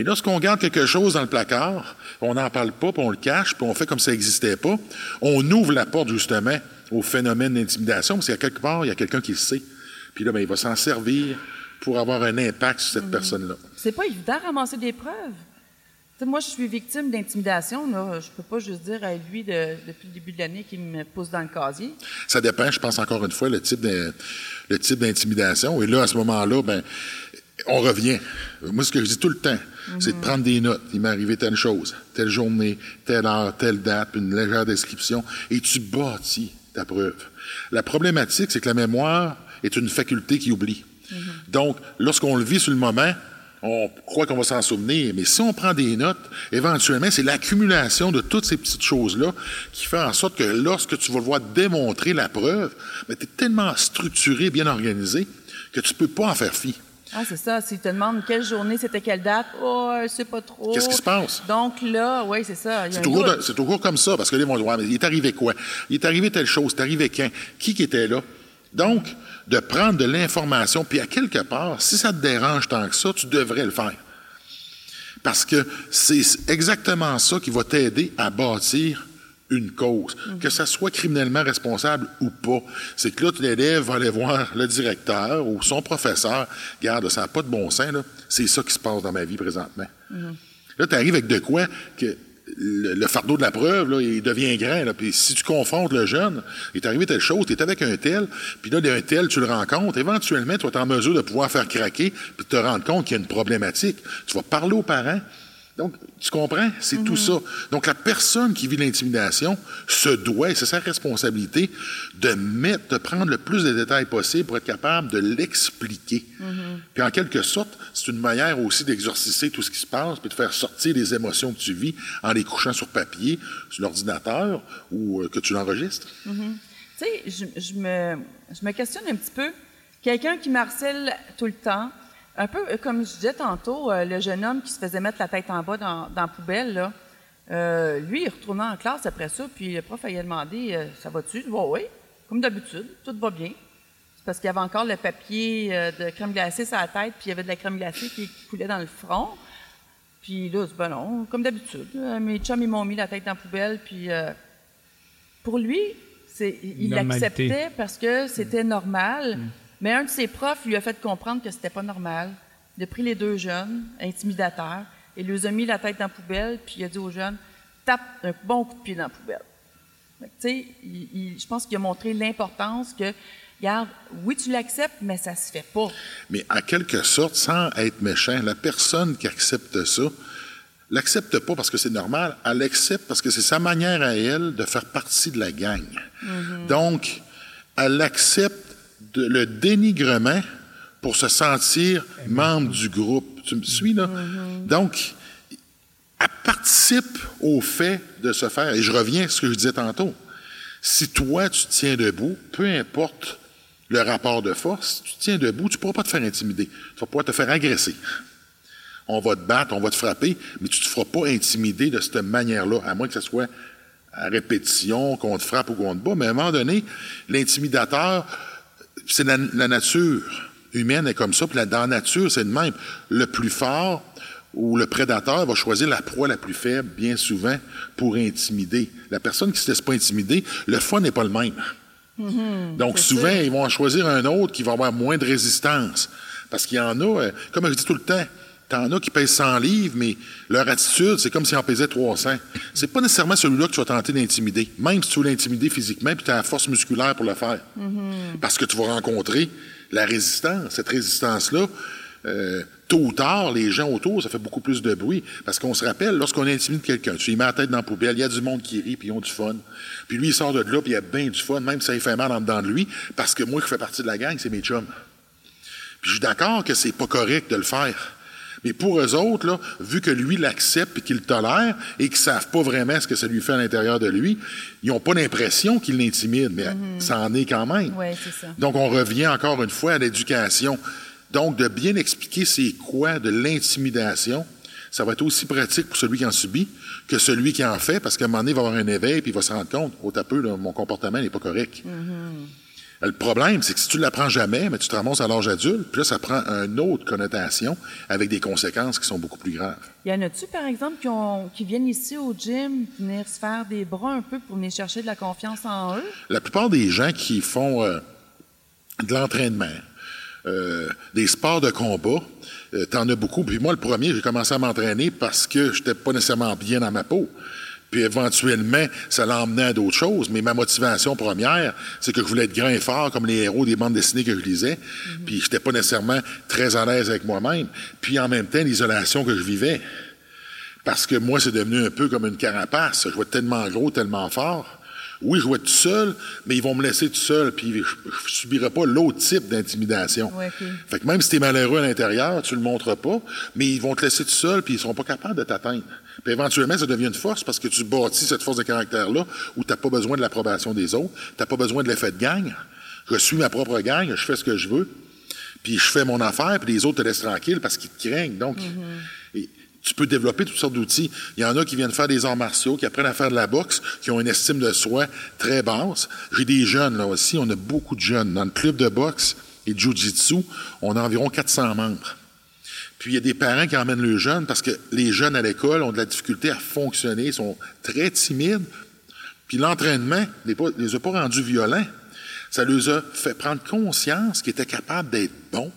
Mais lorsqu'on garde quelque chose dans le placard, on n'en parle pas, puis on le cache, puis on fait comme ça n'existait pas, on ouvre la porte justement au phénomène d'intimidation, parce qu'à quelque part, il y a quelqu'un qui le sait. Puis là, ben, il va s'en servir pour avoir un impact sur cette personne-là. C'est pas évident de ramasser des preuves. Moi, je suis victime d'intimidation. Là. Je peux pas juste dire à lui de- depuis le début de l'année qu'il me pousse dans le casier. Ça dépend, je pense encore une fois, le type de- le type d'intimidation. Et là, à ce moment-là, ben, on revient. Moi, ce que je dis tout le temps, c'est de prendre des notes. Il m'est arrivé telle chose, telle journée, telle heure, telle date, une légère description, et tu bâtis ta preuve. La problématique, c'est que la mémoire est une faculté qui oublie. Donc, lorsqu'on le vit sur le moment, on croit qu'on va s'en souvenir, mais si on prend des notes, éventuellement, c'est l'accumulation de toutes ces petites choses-là qui fait en sorte que lorsque tu vas voir démontrer la preuve, tu es tellement structuré, bien organisé, que tu peux pas en faire fi. Ah, c'est ça. S'il te demande quelle journée, c'était quelle date, oh, sais pas trop. Qu'est-ce qui se passe? Donc là, oui, c'est ça. il C'est toujours, c'est comme ça, parce que ils vont dire, il est arrivé quoi? Il est arrivé telle chose, c'est arrivé quand? Qui qui était là? Donc, de prendre de l'information, puis à quelque part, si ça te dérange tant que ça, tu devrais le faire. Parce que c'est exactement ça qui va t'aider à bâtir une cause, que ça soit criminellement responsable ou pas. C'est que là, l'élève va aller voir le directeur ou son professeur. Regarde, ça n'a pas de bon sens, là. C'est ça qui se passe dans ma vie présentement. Là, tu arrives avec de quoi que le, le fardeau de la preuve, là, il devient grand. Là. Puis si tu confrontes le jeune, il est arrivé telle chose, tu es avec un tel, puis là, un tel, tu le rencontres, éventuellement, tu vas être en mesure de pouvoir faire craquer, puis de te rendre compte qu'il y a une problématique. Tu vas parler aux parents. Donc, tu comprends? C'est tout ça. Donc, la personne qui vit l'intimidation se doit, et c'est sa responsabilité, de mettre, de prendre le plus de détails possible pour être capable de l'expliquer. Puis, en quelque sorte, c'est une manière aussi d'exorciser tout ce qui se passe, puis de faire sortir les émotions que tu vis en les couchant sur papier, sur l'ordinateur, ou euh, que tu l'enregistres. Tu sais, je, je me, je me questionne un petit peu. Quelqu'un qui me harcèle tout le temps, un peu euh, comme je disais tantôt, euh, le jeune homme qui se faisait mettre la tête en bas dans, dans la poubelle, là, euh, lui, il retournait en classe après ça, puis le prof, il a demandé euh, Ça va-tu Je dis Oui, comme d'habitude, tout va bien. C'est parce qu'il y avait encore le papier de crème glacée sur la tête, puis il y avait de la crème glacée qui coulait dans le front. Puis là, dis, ben non, comme d'habitude. Mes chums, ils m'ont mis la tête dans la poubelle, puis euh, pour lui, c'est, il l'acceptait parce que c'était normal. Mais un de ses profs lui a fait comprendre que c'était pas normal. Il a pris les deux jeunes, intimidateurs, et lui a mis la tête dans la poubelle, puis il a dit aux jeunes, tape un bon coup de pied dans la poubelle. Sais, il- il- je pense qu'il a montré l'importance que regarde, oui, tu l'acceptes, mais ça se fait pas. Mais en quelque sorte, sans être méchant, la personne qui accepte ça, l'accepte pas parce que c'est normal, elle l'accepte parce que c'est sa manière à elle de faire partie de la gang. Donc, elle accepte le dénigrement pour se sentir membre du groupe. Tu me suis, là? Donc, elle participe au fait de se faire, et je reviens à ce que je disais tantôt, si toi, tu tiens debout, peu importe le rapport de force, si tu tiens debout, tu ne pourras pas te faire intimider. Tu vas pouvoir te faire agresser. On va te battre, on va te frapper, mais tu ne te feras pas intimider de cette manière-là, à moins que ce soit à répétition, qu'on te frappe ou qu'on te bat. Mais à un moment donné, l'intimidateur, c'est la, la nature humaine est comme ça, puis la- dans la nature, c'est de même. Le plus fort ou le prédateur va choisir la proie la plus faible, bien souvent, pour intimider. La personne qui ne se laisse pas intimider, le fun n'est pas le même. Donc, souvent, ils vont en choisir un autre qui va avoir moins de résistance. Parce qu'il y en a, euh, comme je dis tout le temps, t'en as qui pèsent 100 livres, mais leur attitude, c'est comme s'ils en pesaient 300. C'est pas nécessairement celui-là que tu vas tenter d'intimider. Même si tu veux l'intimider physiquement, puis tu as la force musculaire pour le faire. Parce que tu vas rencontrer la résistance. Cette résistance-là, euh, tôt ou tard, les gens autour, ça fait beaucoup plus de bruit. Parce qu'on se rappelle, lorsqu'on intimide quelqu'un, tu lui mets la tête dans la poubelle, il y a du monde qui rit, puis ils ont du fun. Puis lui, il sort de là, puis il a bien du fun, même si ça lui fait mal en dedans de lui, parce que moi qui fais partie de la gang, c'est mes chums. Puis je suis d'accord que c'est pas correct de le faire. Mais pour eux autres, là, vu que lui l'accepte et qu'il le tolère et qu'ils savent pas vraiment ce que ça lui fait à l'intérieur de lui, ils n'ont pas l'impression qu'il l'intimide, mais ça en est quand même. Ouais, c'est ça. Donc, on revient encore une fois à l'éducation. Donc, de bien expliquer c'est quoi de l'intimidation, ça va être aussi pratique pour celui qui en subit que celui qui en fait, parce qu'à un moment donné, il va avoir un éveil puis il va se rendre compte, au peu, là, mon comportement n'est pas correct. Le problème, c'est que si tu ne l'apprends jamais, mais tu te ramasses à l'âge adulte, puis là, ça prend une autre connotation avec des conséquences qui sont beaucoup plus graves. Y en a-tu, par exemple, qui, ont- qui viennent ici au gym venir se faire des bras un peu pour venir chercher de la confiance en eux? La plupart des gens qui font euh, de l'entraînement, euh, des sports de combat, euh, t'en as beaucoup. Puis moi, le premier, j'ai commencé à m'entraîner parce que j'étais pas nécessairement bien dans ma peau. Puis éventuellement, ça l'a emmené à d'autres choses. Mais ma motivation première, c'est que je voulais être grand et fort comme les héros des bandes dessinées que je lisais. Puis j'étais pas nécessairement très à l'aise avec moi-même. Puis en même temps, l'isolation que je vivais. Parce que moi, c'est devenu un peu comme une carapace. Je vais être tellement gros, tellement fort. Oui, je vais être tout seul, mais ils vont me laisser tout seul, puis je ne subirai pas l'autre type d'intimidation. Ouais. Fait que même si tu es malheureux à l'intérieur, tu le montres pas, mais ils vont te laisser tout seul, puis ils seront pas capables de t'atteindre. Puis éventuellement, ça devient une force parce que tu bâtis cette force de caractère-là où tu n'as pas besoin de l'approbation des autres, tu n'as pas besoin de l'effet de gang. Je suis ma propre gang, je fais ce que je veux, puis je fais mon affaire, puis les autres te laissent tranquille parce qu'ils te craignent. Donc, et tu peux développer toutes sortes d'outils. Il y en a qui viennent faire des arts martiaux, qui apprennent à faire de la boxe, qui ont une estime de soi très basse. J'ai des jeunes là aussi, on a beaucoup de jeunes. Dans le club de boxe et de jiu-jitsu, on a environ 400 membres. Puis il y a des parents qui emmènent leurs jeunes parce que les jeunes à l'école ont de la difficulté à fonctionner, ils sont très timides. Puis l'entraînement ne les, les a pas rendus violents. Ça leur a fait prendre conscience qu'ils étaient capables d'être bons,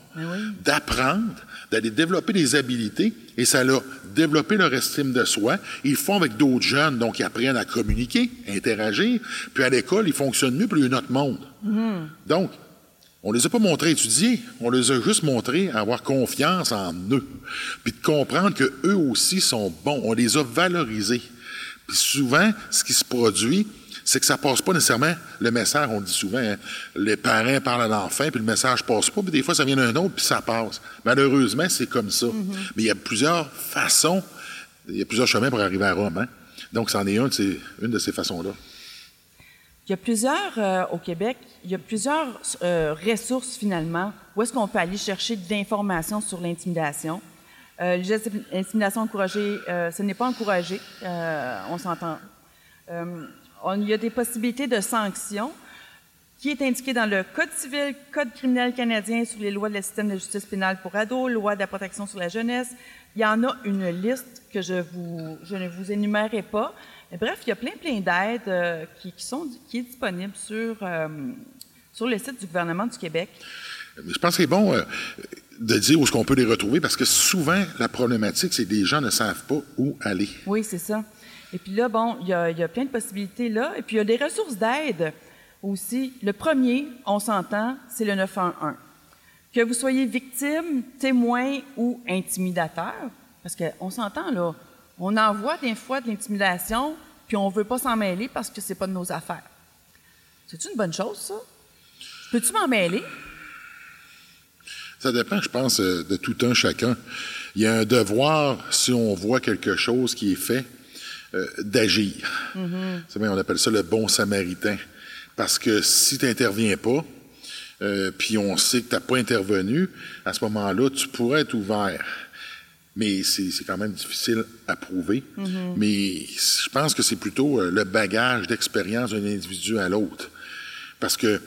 d'apprendre, d'aller développer des habilités, et ça leur a développé leur estime de soi. Ils le font avec d'autres jeunes, donc ils apprennent à communiquer, interagir. Puis à l'école, ils fonctionnent mieux, puis il y a autre monde. Donc, on les a pas montrés étudier, on les a juste montrés avoir confiance en eux, puis de comprendre que eux aussi sont bons. On les a valorisés. Puis souvent, ce qui se produit, c'est que ça passe pas nécessairement le message. On dit souvent, hein, les parents parlent à l'enfant, puis le message passe pas, puis des fois ça vient d'un autre, puis ça passe. Malheureusement, c'est comme ça. Mais il y a plusieurs façons, il y a plusieurs chemins pour arriver à Rome. hein. Donc, c'en est un de ces- une de ces façons-là. Il y a plusieurs, euh, au Québec, il y a plusieurs euh, ressources finalement où est-ce qu'on peut aller chercher de l'information sur l'intimidation. Euh, L'intimidation encouragée, euh, ce n'est pas encouragé, on s'entend. Il y a des possibilités de sanctions qui est indiqué dans le Code civil, Code criminel canadien sur les lois de la système de justice pénale pour ados, loi de la protection sur la jeunesse. Il y en a une liste que je ne vous énumérerai pas. Bref, il y a plein, plein d'aides euh, qui, qui sont, qui est disponible sur, euh, sur le site du gouvernement du Québec. Je pense que c'est bon euh, de dire où est-ce qu'on peut les retrouver parce que souvent, la problématique, c'est que les gens ne savent pas où aller. Oui, c'est ça. Et puis là, bon, il y a, il y a plein de possibilités là. Et puis il y a des ressources d'aide aussi, le premier, on s'entend, c'est le 911. Que vous soyez victime, témoin ou intimidateur, parce qu'on s'entend là, on envoie des fois de l'intimidation, puis on ne veut pas s'en mêler parce que c'est pas de nos affaires. C'est une bonne chose, ça? Peux-tu m'en mêler? Ça dépend, je pense, euh, de tout un chacun. Il y a un devoir, si on voit quelque chose qui est fait, euh, d'agir. Mm-hmm. On appelle ça le bon samaritain. Parce que si tu n'interviens pas, euh, puis on sait que tu n'as pas intervenu, à ce moment-là, tu pourrais être ouvert. Mais c'est quand même difficile à prouver. Mm-hmm. Mais je pense que c'est plutôt euh, le bagage d'expérience d'un individu à l'autre. Parce que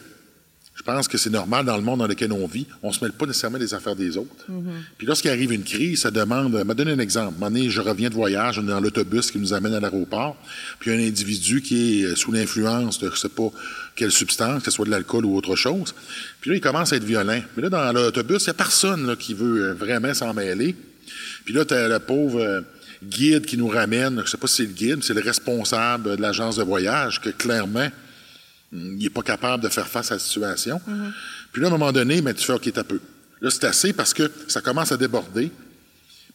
je pense que c'est normal dans le monde dans lequel on vit. On ne se mêle pas nécessairement des affaires des autres. Mm-hmm. Puis lorsqu'il arrive une crise, ça demande. m'a donné un exemple. Un je reviens de voyage, on est dans l'autobus qui nous amène à l'aéroport. Puis un individu qui est euh, sous l'influence de je sais pas quelle substance, que ce soit de l'alcool ou autre chose. Puis là, il commence à être violent. Mais là, dans l'autobus, il n'y a personne là, qui veut euh, vraiment s'en mêler. Puis là, tu as le pauvre euh, guide qui nous ramène. Je sais pas si c'est le guide, c'est le responsable de l'agence de voyage, que clairement, il n'est pas capable de faire face à la situation. Puis là, à un moment donné, mais tu fais OK, t'as peu. Là, c'est assez parce que ça commence à déborder.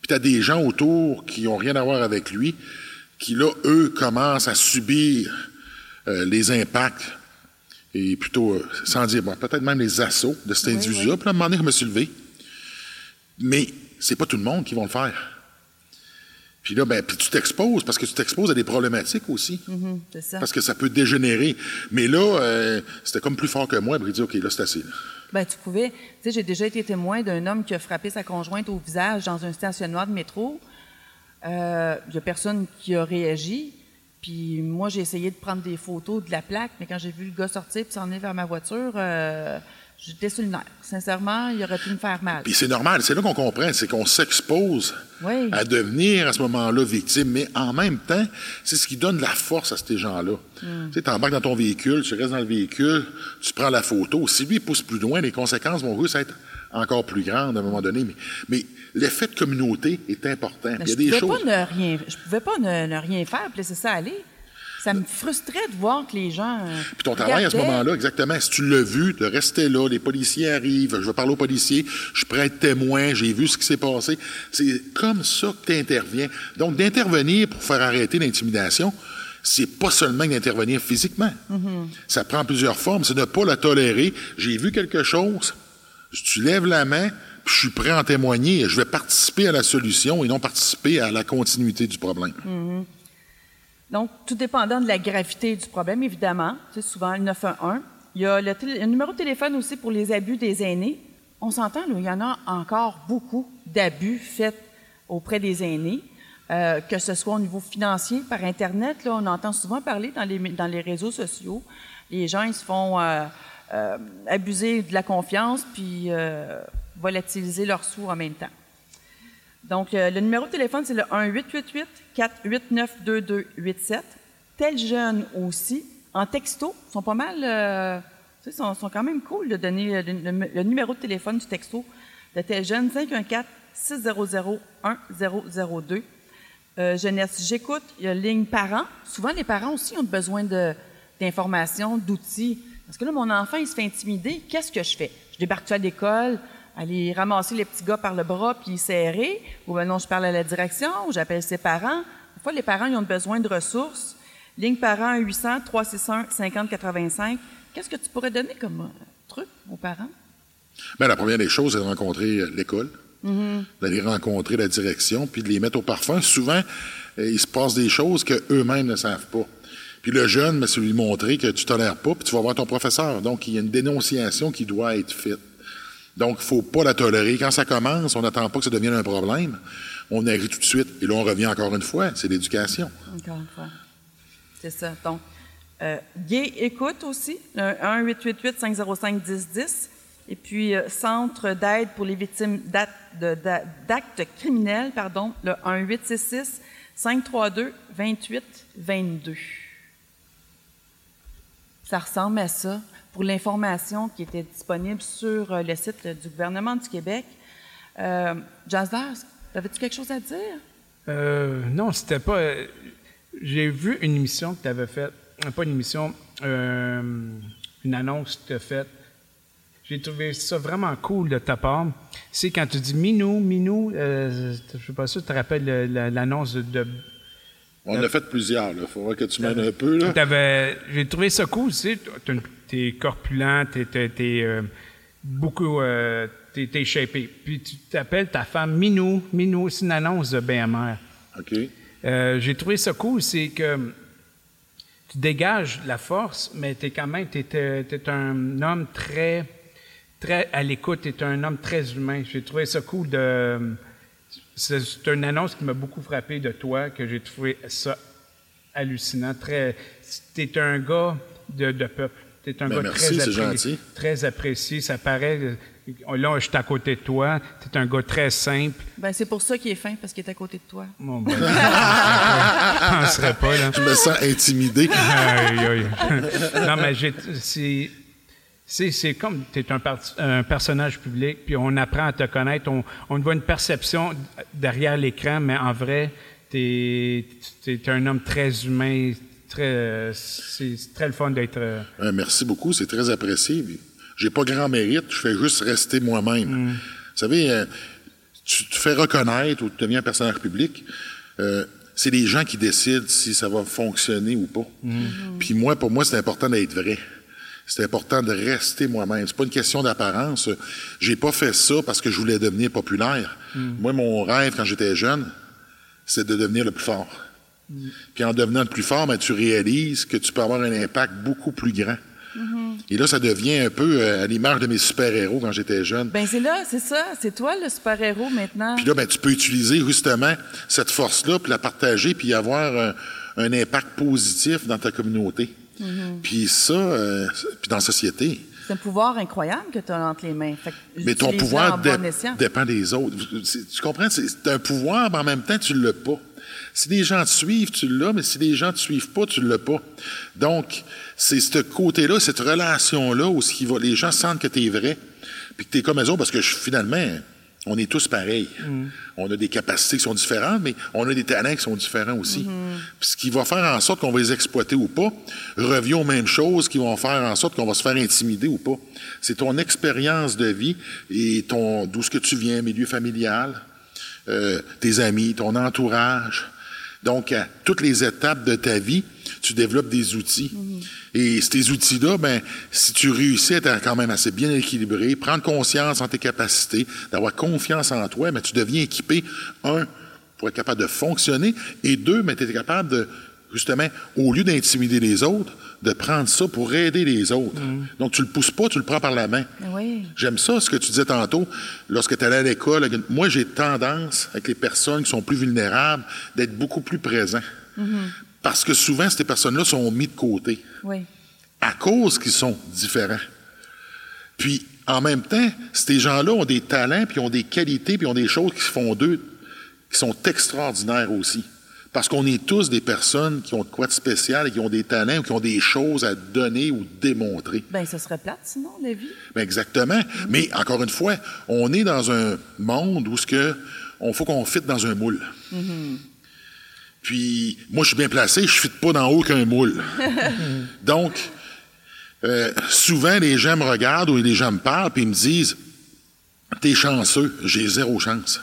Puis tu as des gens autour qui n'ont rien à voir avec lui, qui là, eux, commencent à subir euh, les impacts et plutôt, euh, sans dire, bon, peut-être même les assauts de cet individu-là. Puis là, à un moment donné, je me suis levé. Mais c'est pas tout le monde qui va le faire. Puis là, ben, puis tu t'exposes parce que tu t'exposes à des problématiques aussi. Mm-hmm, c'est ça. Parce que ça peut dégénérer. Mais là, euh, c'était comme plus fort que moi. Il dit, OK, là, c'est assez. Ben, tu pouvais. Tu sais, j'ai déjà été témoin d'un homme qui a frappé sa conjointe au visage dans un stationnement de métro. Euh, il n'y a personne qui a réagi. Puis moi, j'ai essayé de prendre des photos de la plaque, mais quand j'ai vu le gars sortir et s'en aller vers ma voiture, euh, J'étais sur le nerf. Sincèrement, il aurait pu me faire mal. Puis c'est normal, c'est là qu'on comprend, c'est qu'on s'expose à devenir à ce moment-là victime, mais en même temps, c'est ce qui donne la force à ces gens-là. Hmm. Tu sais, embarques dans ton véhicule, tu restes dans le véhicule, tu prends la photo. Si lui pousse plus loin, les conséquences vont juste être encore plus grandes à un moment donné. Mais, mais l'effet de communauté est important. il y a des choses. Pas ne rien, je pouvais pas ne, ne rien faire, laisser ça aller. Ça me frustrait de voir que les gens. Euh, Puis ton travail à ce moment-là, exactement, si tu l'as vu, de rester là, les policiers arrivent, je vais parler aux policiers, je prête être témoin, j'ai vu ce qui s'est passé. C'est comme ça que tu interviens. Donc, d'intervenir pour faire arrêter l'intimidation, c'est pas seulement d'intervenir physiquement. Mm-hmm. Ça prend plusieurs formes. C'est de ne pas la tolérer. J'ai vu quelque chose, tu lèves la main, puis je suis prêt à en témoigner. Je vais participer à la solution et non participer à la continuité du problème. Mm-hmm. Donc, tout dépendant de la gravité du problème, évidemment, c'est souvent le 911. Il y a le, numéro de téléphone aussi pour les abus des aînés. On s'entend, il y en a encore beaucoup d'abus faits auprès des aînés, euh, que ce soit au niveau financier, par Internet. Là, on entend souvent parler dans les, dans les réseaux sociaux. Les gens, ils se font euh, euh, abuser de la confiance puis volatiliser leurs sous en même temps. Donc, le numéro de téléphone, c'est le 1-888-489-2287. Tel jeune aussi, en texto, sont pas mal, euh, tu sais, sont, sont, quand même cool de donner le, numéro de téléphone du texto de tel jeune, 514-600-1002. Euh, jeunesse, j'écoute, il y a ligne parents. Souvent, les parents aussi ont besoin d'informations, d'outils. Parce que là, mon enfant, il se fait intimider. Qu'est-ce que je fais? Je débarque à l'école, aller ramasser les petits gars par le bras puis serrer, ou ben non, je parle à la direction, ou j'appelle ses parents. Des fois, les parents ils ont besoin de ressources. Ligne parents 800 361 50 85. Qu'est-ce que tu pourrais donner comme euh, truc aux parents? Bien, la première des choses, c'est de rencontrer euh, l'école, mm-hmm. d'aller rencontrer la direction, puis de les mettre au parfum. Souvent, euh, il se passe des choses qu'eux-mêmes ne savent pas. Puis le jeune, ben, c'est lui montrer que tu tolères pas, puis tu vas voir ton professeur. Donc, il y a une dénonciation qui doit être faite. Donc, il ne faut pas la tolérer. Quand ça commence, on n'attend pas que ça devienne un problème. On agit tout de suite. Et là, on revient encore une fois, c'est l'éducation. Encore une fois. C'est ça. Donc, euh, Gay écoute aussi, 1-888-505-1010. Et puis, euh, Centre d'aide pour les victimes d'actes criminels, pardon, le 1-866-532-2822. Ça ressemble à ça pour l'information qui était disponible sur euh, le site du gouvernement du Québec. Euh, Jazz, avais-tu quelque chose à dire? Euh, non, c'était pas. Euh, j'ai vu une émission que tu avais faite, pas une émission, une annonce que tu as faite. J'ai trouvé ça vraiment cool de ta part. C'est quand tu dis Minou, Minou, euh, je sais pas si tu te rappelles le- la- l'annonce de, de On en a fait plusieurs, là. Faudra que tu m'aides un peu, là. T'avais- J'ai trouvé ça cool, tu sais. une- T'es corpulent, t'es, t'es, euh, beaucoup. Euh, t'es, t'es shapé. Puis tu t'appelles ta femme Minou. Minou, c'est une annonce de BMR. OK. Euh, j'ai trouvé ça cool, c'est que tu dégages la force, mais t'es quand même, t'es, un homme très, très à l'écoute, t'es un homme très humain. J'ai trouvé ça cool de. C'est, c'est une annonce qui m'a beaucoup frappé de toi, que j'ai trouvé ça hallucinant. Très, t'es un gars de, de peuple. T'es un Ben, gars merci, très, c'est appré- gentil. très apprécié. Ça paraît. euh, Là, je suis à côté de toi. T'es un gars très simple. Ben, c'est pour ça qu'il est fin, parce qu'il est à côté de toi. Bon, ben, je penserais pas, là. Je me sens intimidé. Aïe, aïe. non, mais j'ai- c'est. Comme tu es un personnage public, puis on apprend à te connaître, on, on voit une perception derrière l'écran, mais en vrai, tu es, un homme très humain, très, c'est très le fun d'être. euh, merci beaucoup, c'est très apprécié. J'ai pas grand mérite, je fais juste rester moi-même. Vous savez, euh, tu te fais reconnaître ou tu deviens un personnage public, euh, c'est les gens qui décident si ça va fonctionner ou pas. Puis moi, pour moi, c'est important d'être vrai. C'est important de rester moi-même. C'est pas une question d'apparence. J'ai pas fait ça parce que je voulais devenir populaire. Moi, mon rêve quand j'étais jeune, c'est de devenir le plus fort. Puis en devenant le plus fort, ben, tu réalises que tu peux avoir un impact beaucoup plus grand. Et là, ça devient un peu euh, à l'image de mes super-héros quand j'étais jeune. Ben, c'est là, c'est ça. C'est toi le super-héros maintenant. Puis là, ben, tu peux utiliser justement cette force-là, puis la partager, puis avoir un, un impact positif dans ta communauté. Puis ça, euh, puis dans la société. C'est un pouvoir incroyable que tu as entre les mains. Fait que Mais ton pouvoir dé- dépend des autres. C'est- Tu comprends? C'est c'est un pouvoir, mais en même temps, tu ne l'as pas. Si les gens te suivent, tu l'as, mais si les gens ne te suivent pas, tu ne l'as pas. Donc, c'est ce côté-là, cette relation-là, où ce qui va, les gens sentent que tu es vrai, puis que tu es comme eux autres, parce que je- finalement, on est tous pareils. On a des capacités qui sont différentes, mais on a des talents qui sont différents aussi. Puis ce qui va faire en sorte qu'on va les exploiter ou pas revient aux mêmes choses qui vont faire en sorte qu'on va se faire intimider ou pas. C'est ton expérience de vie et ton d'où ce que tu viens, milieu familial, euh, tes amis, ton entourage. Donc, à toutes les étapes de ta vie, tu développes des outils. Et ces outils-là, ben, si tu réussis à être quand même assez bien équilibré, prendre conscience en tes capacités, d'avoir confiance en toi, ben, tu deviens équipé, un, pour être capable de fonctionner, et deux, ben, tu es capable de, justement, au lieu d'intimider les autres, de prendre ça pour aider les autres. Donc, tu le pousses pas, tu le prends par la main. Oui. J'aime ça, ce que tu disais tantôt, lorsque tu allais à l'école. Moi, j'ai tendance, avec les personnes qui sont plus vulnérables, d'être beaucoup plus présent. Parce que souvent, ces personnes-là sont mises de côté Oui. à cause qu'ils sont différents. Puis, en même temps, ces gens-là ont des talents, puis ont des qualités, puis ont des choses qui font d'eux, qui sont extraordinaires aussi. Parce qu'on est tous des personnes qui ont de quoi de spécial et qui ont des talents ou qui ont des choses à donner ou démontrer. Ben, ce serait plate, sinon, la vie. Ben exactement. Mais encore une fois, on est dans un monde où ce que on faut qu'on fitte dans un moule. Puis moi, je suis bien placé, je fitte pas dans aucun moule. Donc, euh, souvent les gens me regardent ou les gens me parlent puis ils me disent, t'es chanceux, j'ai zéro chance.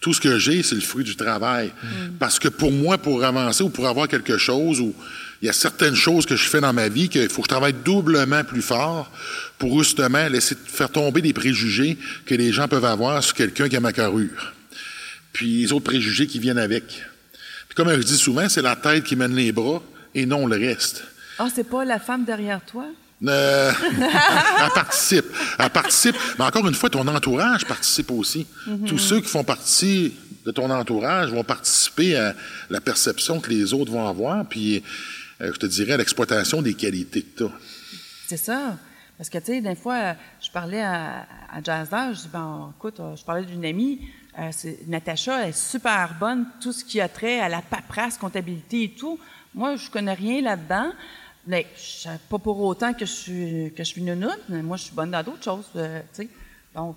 Tout ce que j'ai, c'est le fruit du travail. Parce que pour moi, pour avancer ou pour avoir quelque chose, ou il y a certaines choses que je fais dans ma vie qu'il faut que je travaille doublement plus fort pour justement laisser faire tomber des préjugés que les gens peuvent avoir sur quelqu'un qui a ma carrure. Puis les autres préjugés qui viennent avec. Puis comme je dis souvent, c'est la tête qui mène les bras et non le reste. Ah, c'est pas la femme derrière toi? Euh, elle participe. Elle participe. Mais encore une fois, ton entourage participe aussi. Tous ceux qui font partie de ton entourage vont participer à la perception que les autres vont avoir, puis euh, je te dirais à l'exploitation des qualités que tu as. C'est ça. Parce que, tu sais, des fois, euh, je parlais à, à Jazzer, je dis, bon, écoute, euh, je parlais d'une amie, euh, Natacha elle est super bonne, tout ce qui a trait à la paperasse, comptabilité et tout. Moi, je connais rien là-dedans. Mais je- pas pour autant que je suis, que je suis nounoune, mais moi, je suis bonne dans d'autres choses, euh, tu sais. Donc,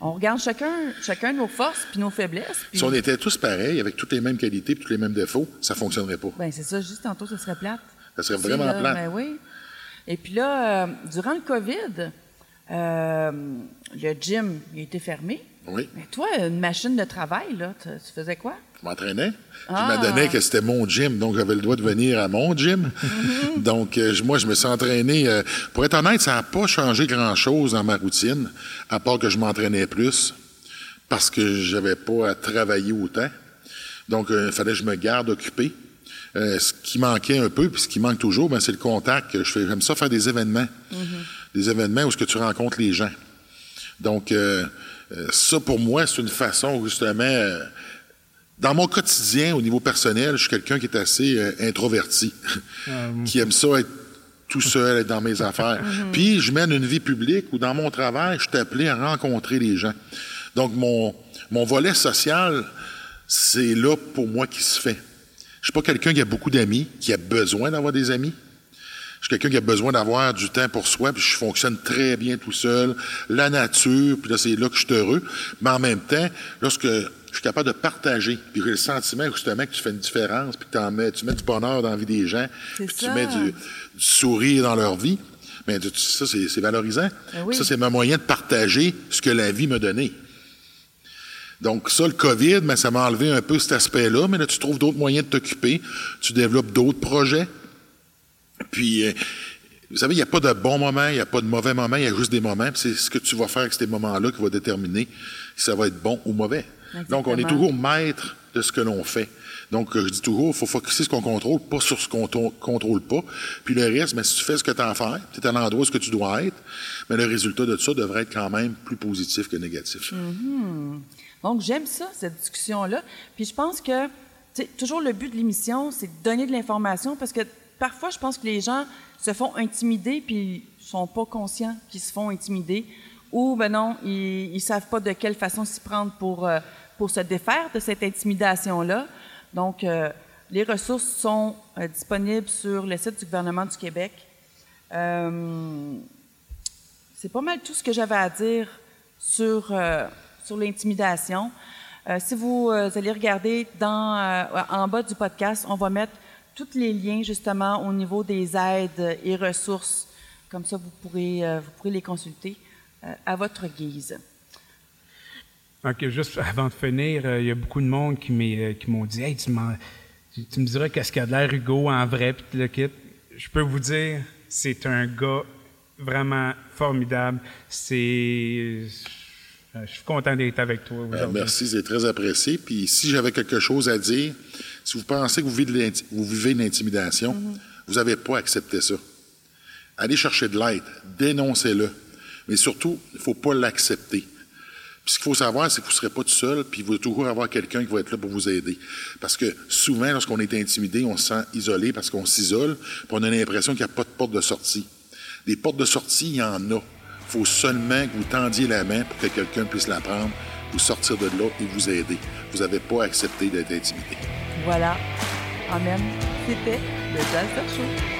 on regarde chacun, chacun nos forces puis nos faiblesses. puis- Si on était tous pareils, avec toutes les mêmes qualités et tous les mêmes défauts, ça fonctionnerait pas. Ben, c'est ça, juste tantôt, ce serait plate. Ça serait vraiment là, plate. Ben oui. Et puis là, euh, durant le COVID, euh, le gym il a été fermé. Oui. Mais toi, une machine de travail, là, tu faisais quoi? Je m'entraînais. Ah. Je m'adonnais que c'était mon gym, donc j'avais le droit de venir à mon gym. Mm-hmm. donc, euh, moi, je me suis entraîné. euh, pour être honnête, ça n'a pas changé grand-chose dans ma routine, à part que je m'entraînais plus, parce que j'avais pas à travailler autant. Donc, euh, il fallait que je me garde occupé. Ce qui manquait un peu, puis ce qui manque toujours, ben, c'est le contact. Je fais, j'aime ça faire des événements. Des événements où ce que tu rencontres les gens. Donc, ça, pour moi, c'est une façon, justement, dans mon quotidien, au niveau personnel, je suis quelqu'un qui est assez euh, introverti, qui aime ça être tout seul, être dans mes affaires. Puis, je mène une vie publique où, dans mon travail, je suis appelé à rencontrer les gens. Donc, mon, mon volet social, c'est là pour moi qui se fait. Je suis pas quelqu'un qui a beaucoup d'amis, qui a besoin d'avoir des amis. Je suis quelqu'un qui a besoin d'avoir du temps pour soi, puis je fonctionne très bien tout seul. La nature, puis là, c'est là que je suis heureux. Mais en même temps, lorsque je suis capable de partager, puis j'ai le sentiment justement que tu fais une différence, puis que mets, tu mets du bonheur dans la vie des gens, puis tu mets du, du sourire dans leur vie, mais ça, c'est c'est valorisant. Ben oui. Ça, c'est mon moyen de partager ce que la vie m'a donné. Donc ça, le COVID, ben, ça m'a enlevé un peu cet aspect-là, mais là, tu trouves d'autres moyens de t'occuper, tu développes d'autres projets. Puis, euh, vous savez, il n'y a pas de bon moment, il n'y a pas de mauvais moment, il y a juste des moments. Puis c'est ce que tu vas faire avec ces moments-là qui va déterminer si ça va être bon ou mauvais. Donc, on est toujours maître de ce que l'on fait. Donc, euh, je dis toujours, il faut focuser sur ce qu'on contrôle, pas sur ce qu'on contrôle pas. Puis le reste, ben, si tu fais ce que tu as à faire, tu es à l'endroit où ce que tu dois être, mais le résultat de ça devrait être quand même plus positif que négatif. Donc, j'aime ça, cette discussion-là. Puis je pense que, toujours le but de l'émission, c'est de donner de l'information parce que parfois, je pense que les gens se font intimider puis ils sont pas conscients qu'ils se font intimider ou, ben non, ils, ils savent pas de quelle façon s'y prendre pour, euh, pour se défaire de cette intimidation-là. Donc, euh, les ressources sont euh, disponibles sur le site du gouvernement du Québec. Euh, c'est pas mal tout ce que j'avais à dire sur, sur l'intimidation. Si vous allez regarder dans, en bas du podcast, on va mettre tous les liens justement au niveau des aides et ressources. Comme ça, vous pourrez, vous pourrez les consulter à votre guise. OK, juste avant de finir, euh, il y a beaucoup de monde qui m'est- euh, qui m'ont dit Hey, tu, m'en- tu- tu me dirais qu'est-ce qu'il y a de l'air Hugo en vrai, puis le kit. Je peux vous dire, c'est un gars vraiment formidable. C'est. euh, Je suis content d'être avec toi Euh, aujourd'hui. merci, c'est très apprécié. Puis si j'avais quelque chose à dire, si vous pensez que vous vivez de l'inti- vous vivez de l'intimidation, vous n'avez pas accepté ça. Allez chercher de l'aide, dénoncez-le. Mais surtout, il ne faut pas l'accepter. Ce qu'il faut savoir, c'est que vous ne serez pas tout seul, puis il va toujours avoir quelqu'un qui va être là pour vous aider. Parce que souvent, lorsqu'on est intimidé, on se sent isolé parce qu'on s'isole, puis on a l'impression qu'il n'y a pas de porte de sortie. Des portes de sortie, il y en a. Il faut seulement que vous tendiez la main pour que quelqu'un puisse la prendre, vous sortir de là et vous aider. Vous n'avez pas accepté d'être intimidé. Voilà. Amen. C'était le Jazz Show.